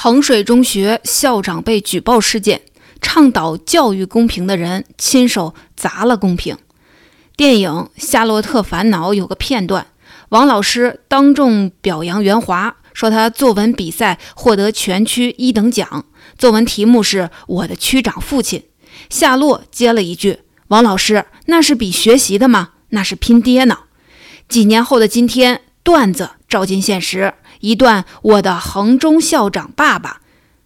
衡水中学校长被举报事件，倡导教育公平的人亲手砸了公平。电影《夏洛特烦恼》有个片段，王老师当众表扬袁华，说他作文比赛获得全区一等奖，作文题目是我的区长父亲。夏洛接了一句：“王老师，那是比学习的吗？那是拼爹呢。”几年后的今天，段子照进现实。一段我的衡中校长爸爸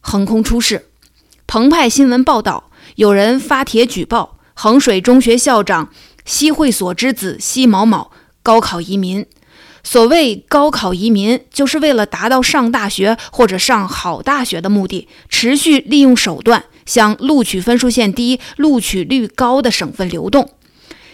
横空出世。澎湃新闻报道，有人发帖举报衡水中学校长西会所之子西某某高考移民。所谓高考移民，就是为了达到上大学或者上好大学的目的，持续利用手段向录取分数线低、录取率高的省份流动。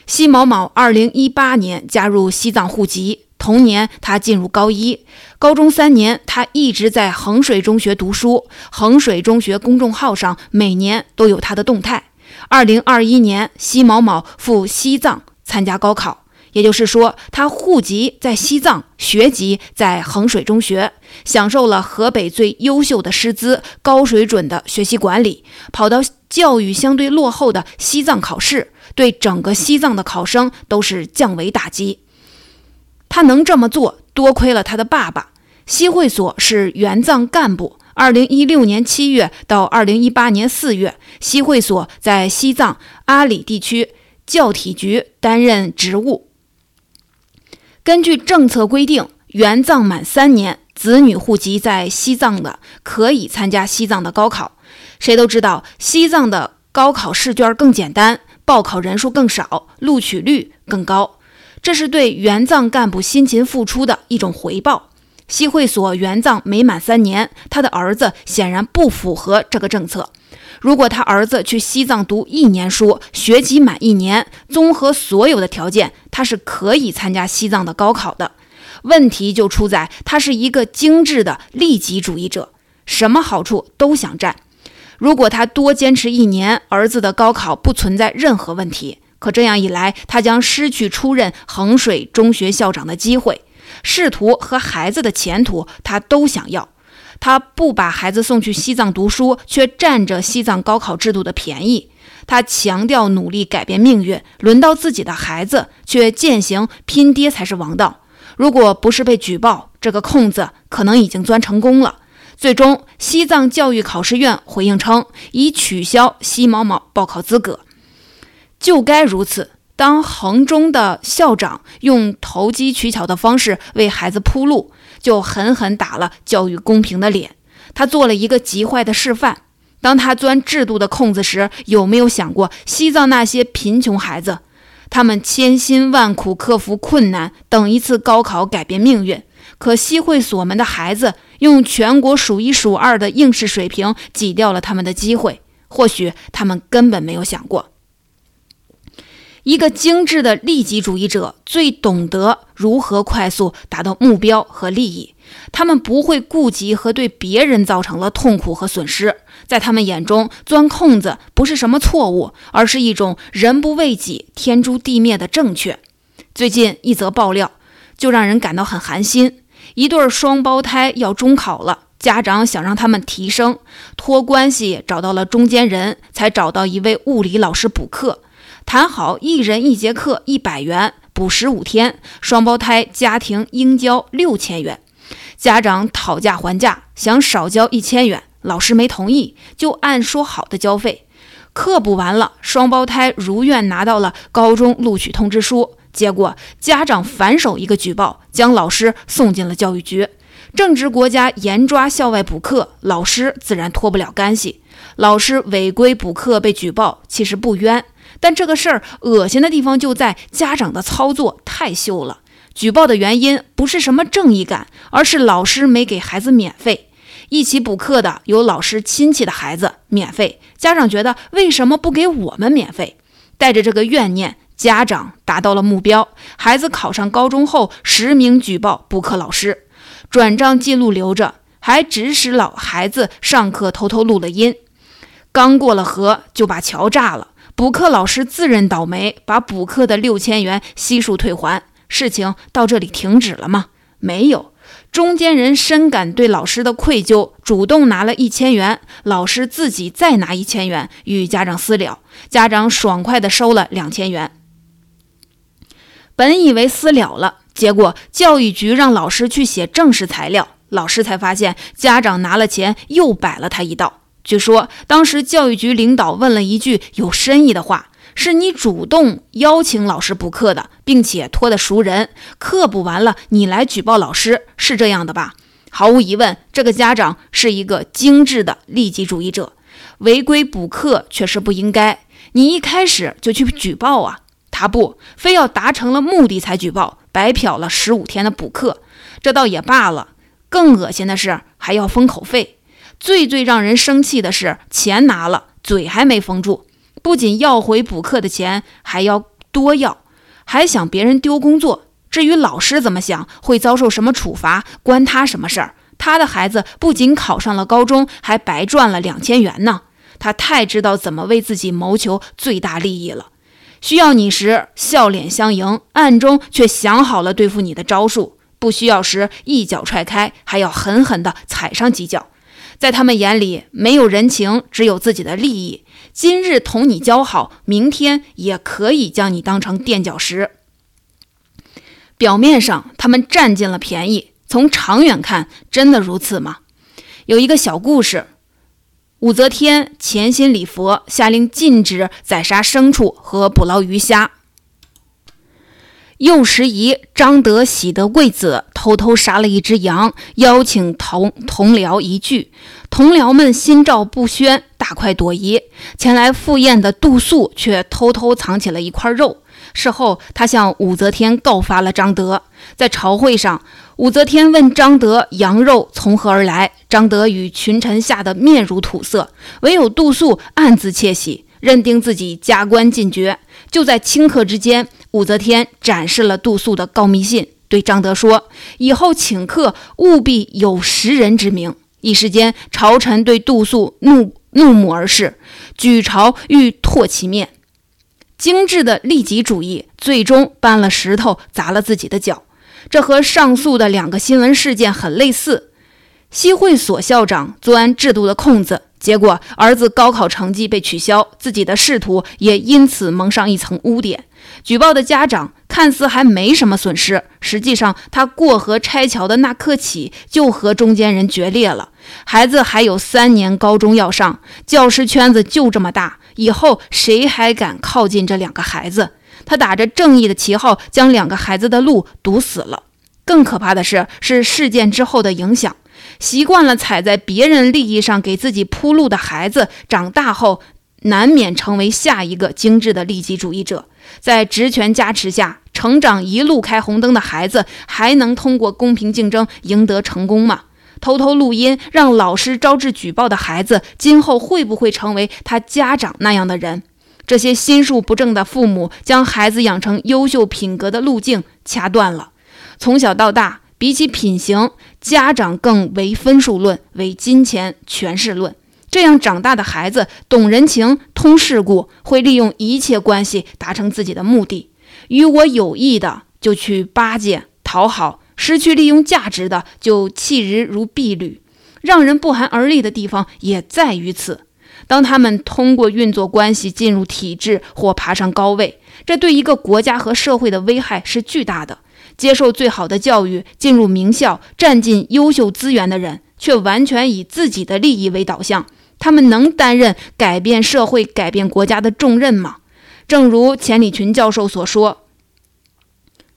西某某二零一八年加入西藏户籍。同年，他进入高一，高中三年，他一直在衡水中学读书。衡水中学公众号上每年都有他的动态。二零二一年，西某某赴西藏参加高考，也就是说，他户籍在西藏，学籍在衡水中学，享受了河北最优秀的师资、高水准的学习管理，跑到教育相对落后的西藏考试，对整个西藏的考生都是降维打击。他能这么做，多亏了他的爸爸。西会所是援藏干部。二零一六年七月到二零一八年四月，西会所在西藏阿里地区教体局担任职务。根据政策规定，援藏满三年，子女户籍在西藏的可以参加西藏的高考。谁都知道，西藏的高考试卷更简单，报考人数更少，录取率更高。这是对援藏干部辛勤付出的一种回报。西会所援藏没满三年，他的儿子显然不符合这个政策。如果他儿子去西藏读一年书，学籍满一年，综合所有的条件，他是可以参加西藏的高考的。问题就出在他是一个精致的利己主义者，什么好处都想占。如果他多坚持一年，儿子的高考不存在任何问题。可这样一来，他将失去出任衡水中学校长的机会。仕途和孩子的前途，他都想要。他不把孩子送去西藏读书，却占着西藏高考制度的便宜。他强调努力改变命运，轮到自己的孩子，却践行拼爹才是王道。如果不是被举报，这个空子可能已经钻成功了。最终，西藏教育考试院回应称，已取消西某某报考资格。就该如此。当衡中的校长用投机取巧的方式为孩子铺路，就狠狠打了教育公平的脸。他做了一个极坏的示范。当他钻制度的空子时，有没有想过西藏那些贫穷孩子？他们千辛万苦克服困难，等一次高考改变命运。可西会所们的孩子用全国数一数二的应试水平挤掉了他们的机会。或许他们根本没有想过。一个精致的利己主义者最懂得如何快速达到目标和利益，他们不会顾及和对别人造成了痛苦和损失。在他们眼中，钻空子不是什么错误，而是一种人不为己，天诛地灭的正确。最近一则爆料就让人感到很寒心：一对双胞胎要中考了，家长想让他们提升，托关系找到了中间人，才找到一位物理老师补课。谈好一人一节课一百元，补十五天，双胞胎家庭应交六千元。家长讨价还价，想少交一千元，老师没同意，就按说好的交费。课补完了，双胞胎如愿拿到了高中录取通知书。结果家长反手一个举报，将老师送进了教育局。正值国家严抓校外补课，老师自然脱不了干系。老师违规补课被举报，其实不冤。但这个事儿恶心的地方就在家长的操作太秀了。举报的原因不是什么正义感，而是老师没给孩子免费。一起补课的有老师亲戚的孩子免费，家长觉得为什么不给我们免费？带着这个怨念，家长达到了目标。孩子考上高中后，实名举报补课老师，转账记录留着，还指使老孩子上课偷偷录了音。刚过了河，就把桥炸了。补课老师自认倒霉，把补课的六千元悉数退还。事情到这里停止了吗？没有，中间人深感对老师的愧疚，主动拿了一千元，老师自己再拿一千元与家长私了，家长爽快地收了两千元。本以为私了了，结果教育局让老师去写正式材料，老师才发现家长拿了钱又摆了他一道。据说当时教育局领导问了一句有深意的话。是你主动邀请老师补课的，并且托的熟人，课补完了你来举报老师，是这样的吧？毫无疑问，这个家长是一个精致的利己主义者，违规补课确实不应该。你一开始就去举报啊，他不，非要达成了目的才举报，白嫖了十五天的补课，这倒也罢了。更恶心的是还要封口费，最最让人生气的是钱拿了，嘴还没封住。不仅要回补课的钱，还要多要，还想别人丢工作。至于老师怎么想，会遭受什么处罚，关他什么事儿？他的孩子不仅考上了高中，还白赚了两千元呢。他太知道怎么为自己谋求最大利益了。需要你时笑脸相迎，暗中却想好了对付你的招数；不需要时一脚踹开，还要狠狠地踩上几脚。在他们眼里，没有人情，只有自己的利益。今日同你交好，明天也可以将你当成垫脚石。表面上他们占尽了便宜，从长远看，真的如此吗？有一个小故事：武则天潜心礼佛，下令禁止宰杀牲畜和捕捞鱼虾。右拾遗张德喜得贵子，偷偷杀了一只羊，邀请同同僚一聚。同僚们心照不宣，大快朵颐。前来赴宴的杜素却偷偷藏起了一块肉。事后，他向武则天告发了张德。在朝会上，武则天问张德羊肉从何而来，张德与群臣吓得面如土色，唯有杜素暗自窃喜，认定自己加官进爵。就在顷刻之间。武则天展示了杜素的告密信，对张德说：“以后请客务必有识人之明。”一时间，朝臣对杜素怒怒目而视，举朝欲唾其面。精致的利己主义，最终搬了石头砸了自己的脚。这和上述的两个新闻事件很类似。西会所校长钻制度的空子，结果儿子高考成绩被取消，自己的仕途也因此蒙上一层污点。举报的家长看似还没什么损失，实际上他过河拆桥的那刻起就和中间人决裂了。孩子还有三年高中要上，教师圈子就这么大，以后谁还敢靠近这两个孩子？他打着正义的旗号，将两个孩子的路堵死了。更可怕的是，是事件之后的影响。习惯了踩在别人利益上给自己铺路的孩子，长大后难免成为下一个精致的利己主义者。在职权加持下成长，一路开红灯的孩子，还能通过公平竞争赢得成功吗？偷偷录音让老师招致举报的孩子，今后会不会成为他家长那样的人？这些心术不正的父母，将孩子养成优秀品格的路径掐断了。从小到大，比起品行，家长更为分数论，为金钱权势论。这样长大的孩子懂人情、通世故，会利用一切关系达成自己的目的。与我有益的就去巴结讨好，失去利用价值的就弃之如敝履。让人不寒而栗的地方也在于此。当他们通过运作关系进入体制或爬上高位，这对一个国家和社会的危害是巨大的。接受最好的教育，进入名校，占尽优秀资源的人，却完全以自己的利益为导向。他们能担任改变社会、改变国家的重任吗？正如钱理群教授所说，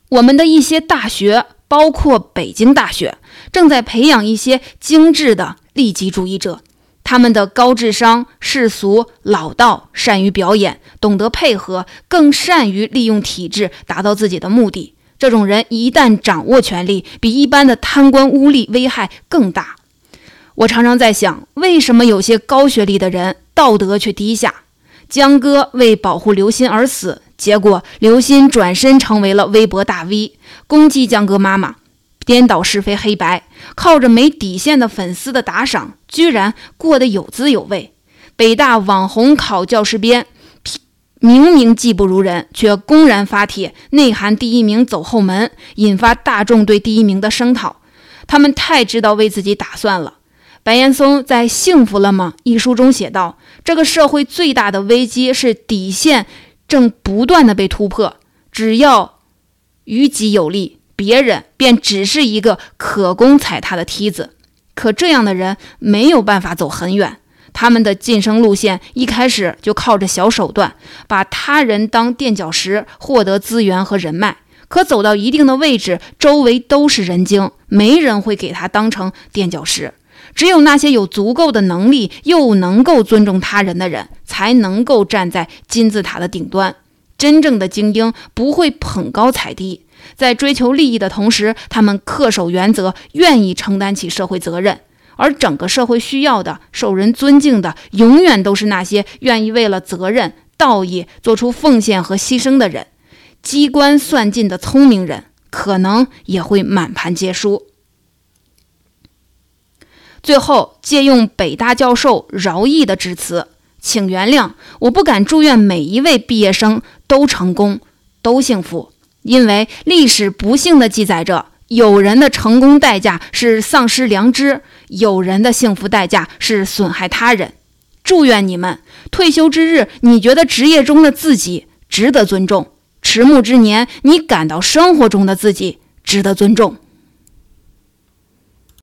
我们的一些大学，包括北京大学，正在培养一些精致的利己主义者。他们的高智商、世俗、老道，善于表演，懂得配合，更善于利用体制达到自己的目的。这种人一旦掌握权力，比一般的贪官污吏危害更大。我常常在想，为什么有些高学历的人道德却低下？江歌为保护刘鑫而死，结果刘鑫转身成为了微博大 V，攻击江歌妈妈，颠倒是非黑白，靠着没底线的粉丝的打赏，居然过得有滋有味。北大网红考教师编，明明技不如人，却公然发帖内涵第一名走后门，引发大众对第一名的声讨。他们太知道为自己打算了。白岩松在《幸福了吗》一书中写道：“这个社会最大的危机是底线正不断的被突破，只要于己有利，别人便只是一个可供踩踏的梯子。可这样的人没有办法走很远。”他们的晋升路线一开始就靠着小手段，把他人当垫脚石，获得资源和人脉。可走到一定的位置，周围都是人精，没人会给他当成垫脚石。只有那些有足够的能力又能够尊重他人的人，才能够站在金字塔的顶端。真正的精英不会捧高踩低，在追求利益的同时，他们恪守原则，愿意承担起社会责任。而整个社会需要的、受人尊敬的，永远都是那些愿意为了责任、道义做出奉献和牺牲的人。机关算尽的聪明人，可能也会满盘皆输。最后，借用北大教授饶毅的致辞，请原谅，我不敢祝愿每一位毕业生都成功、都幸福，因为历史不幸地记载着。有人的成功代价是丧失良知，有人的幸福代价是损害他人。祝愿你们退休之日，你觉得职业中的自己值得尊重；迟暮之年，你感到生活中的自己值得尊重。